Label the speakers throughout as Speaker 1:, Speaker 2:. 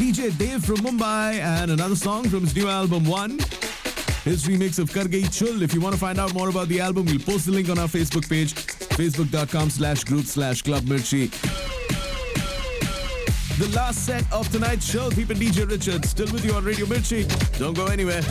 Speaker 1: DJ Dave from Mumbai and another song from his new album One. His remix of Kar Gayi Chul. If you want to find out more about the album, we'll post the link on our Facebook page, facebook.com slash group slash club mirchi. The last set of tonight's show, and DJ Richard, still with you on Radio Mirchi. Don't go anywhere.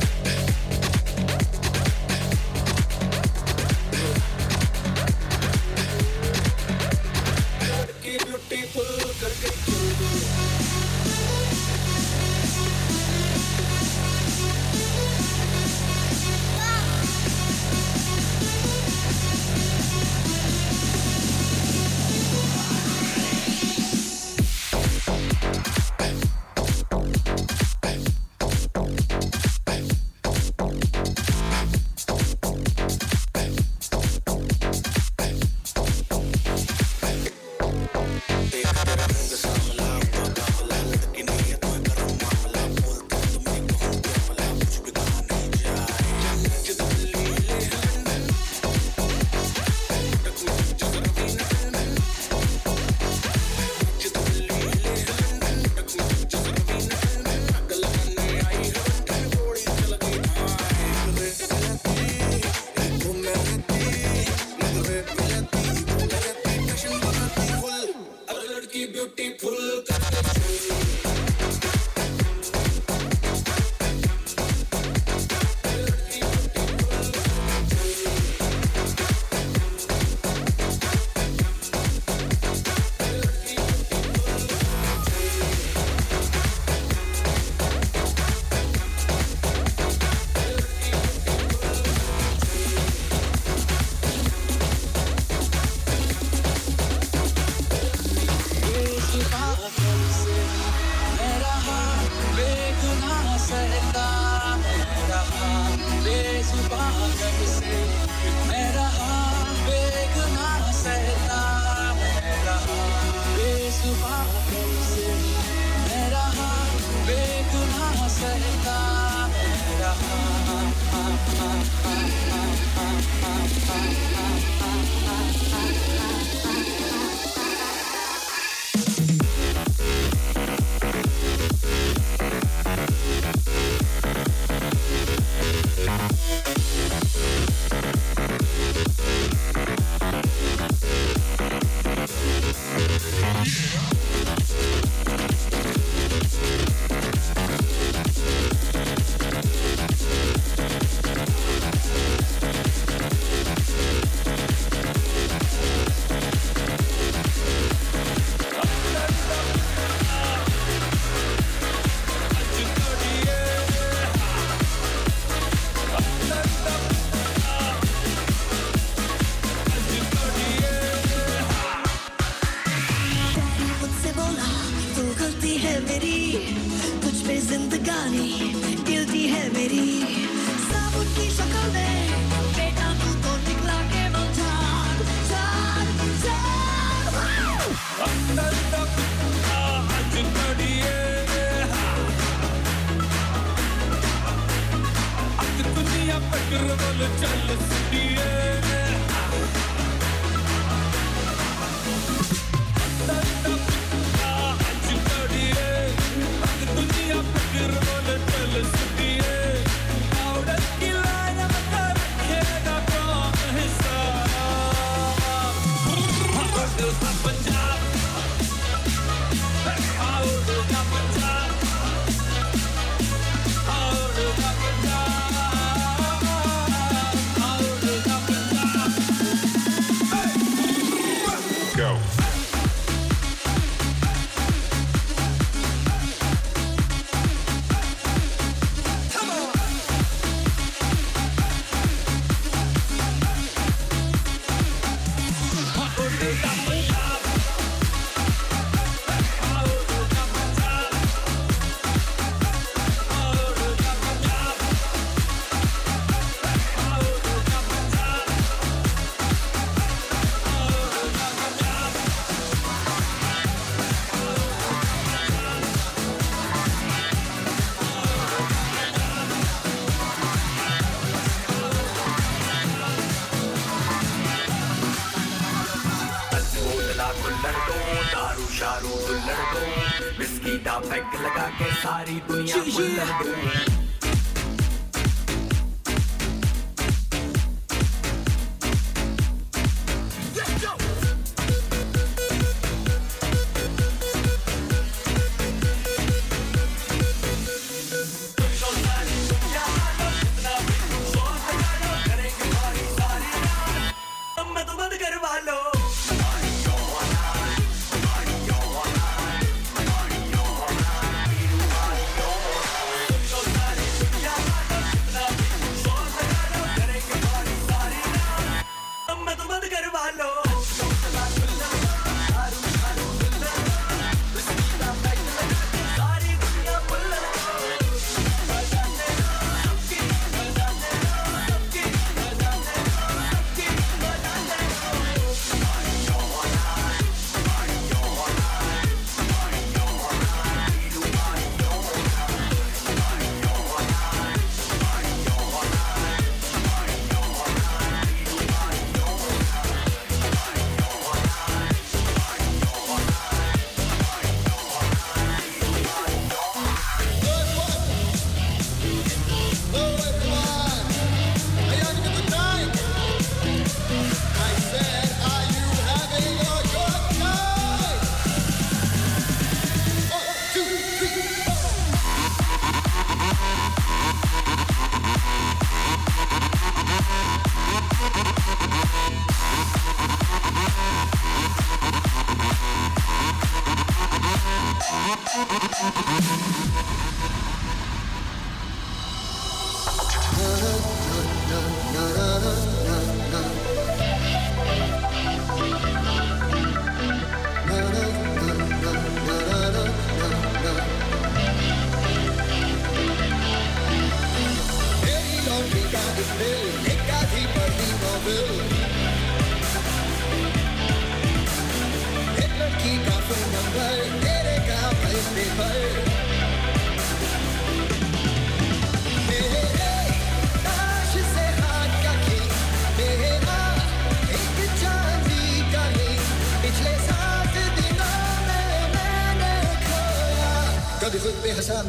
Speaker 2: सारी दुनिया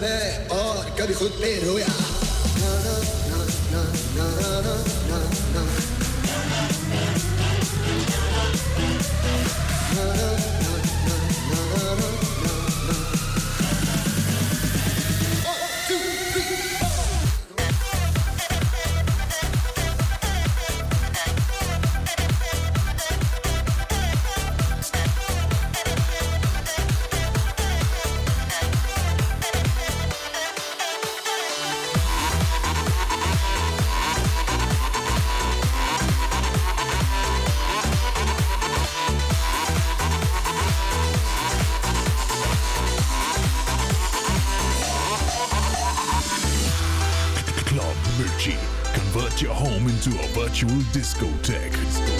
Speaker 2: mij. Oh, ik heb je
Speaker 3: goed meer, oh ja. to a
Speaker 4: virtual discotheque.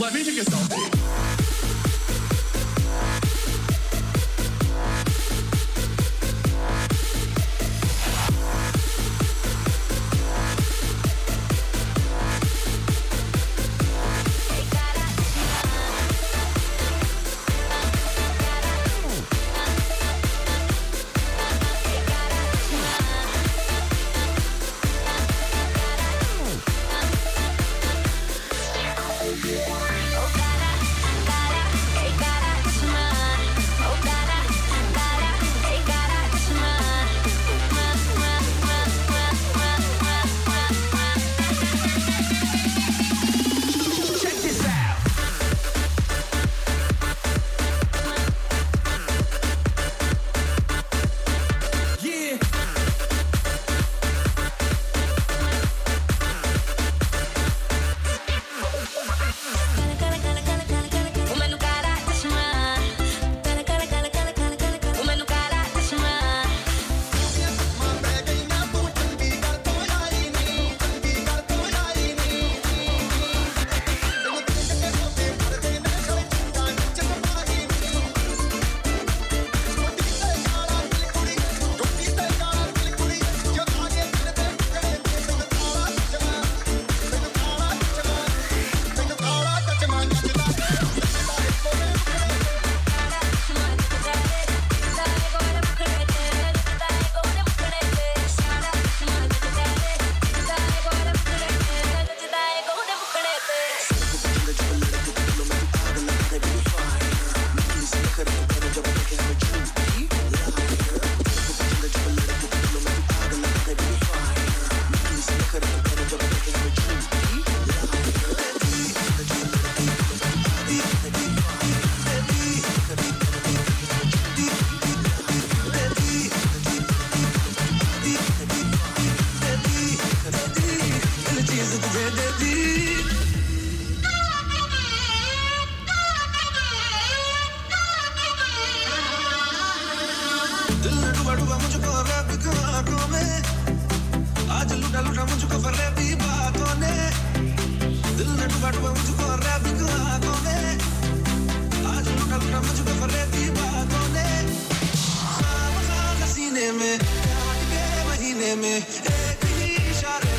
Speaker 4: Levante a questão. Me, Dedi işare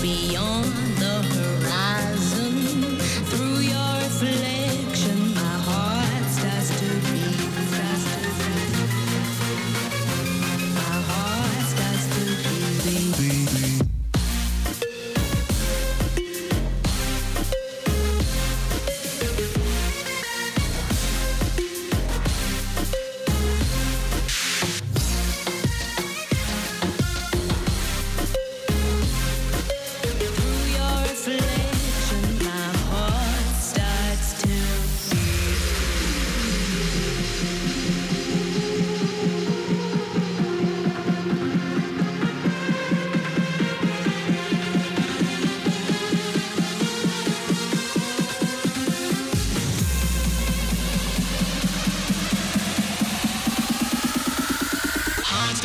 Speaker 4: beyond the horizon.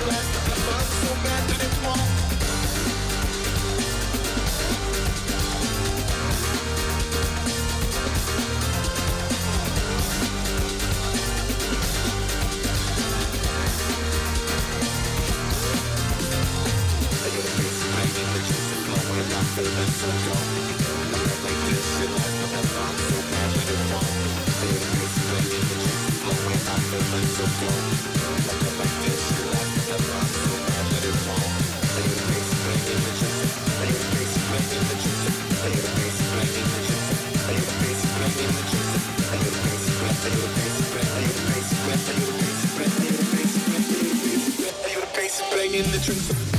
Speaker 4: to last.
Speaker 5: Bringing the drinks.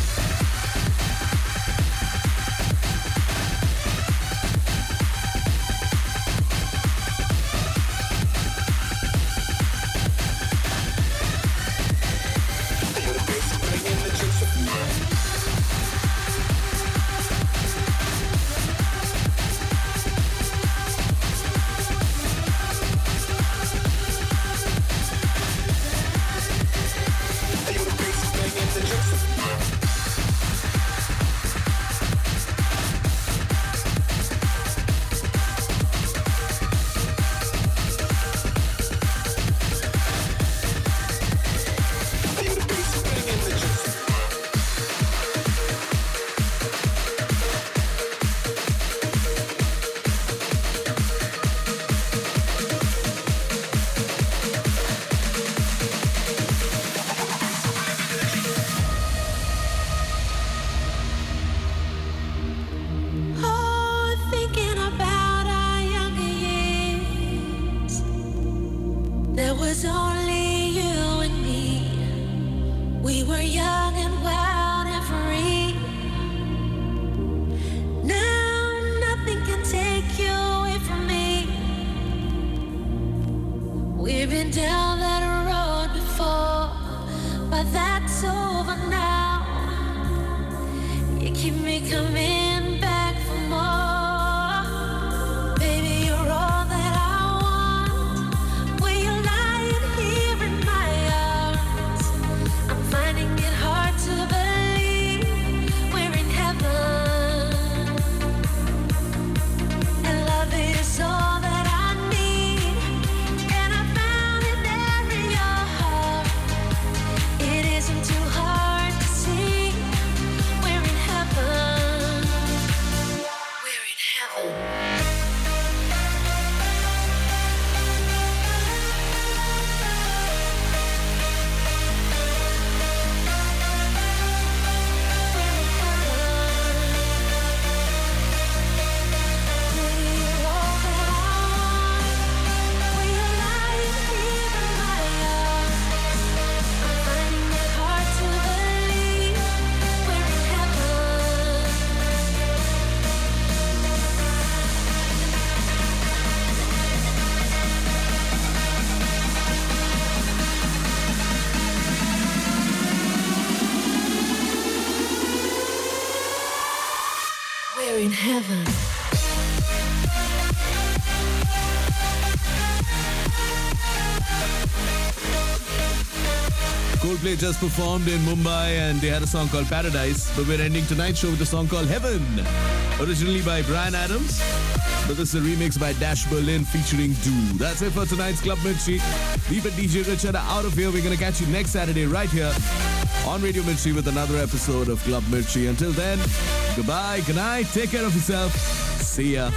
Speaker 6: In heaven.
Speaker 7: Coldplay just performed in Mumbai and they had a song called Paradise, but we're ending tonight's show with a song called Heaven, originally by Bryan Adams. But this is a remix by Dash Berlin featuring Do. That's it for tonight's Club Mirchi. Deep and DJ Richard out of here. We're going to catch you next Saturday right here on Radio Mirchi with another episode of Club Mirchi. Until then, goodbye, good night, take care of yourself. See ya.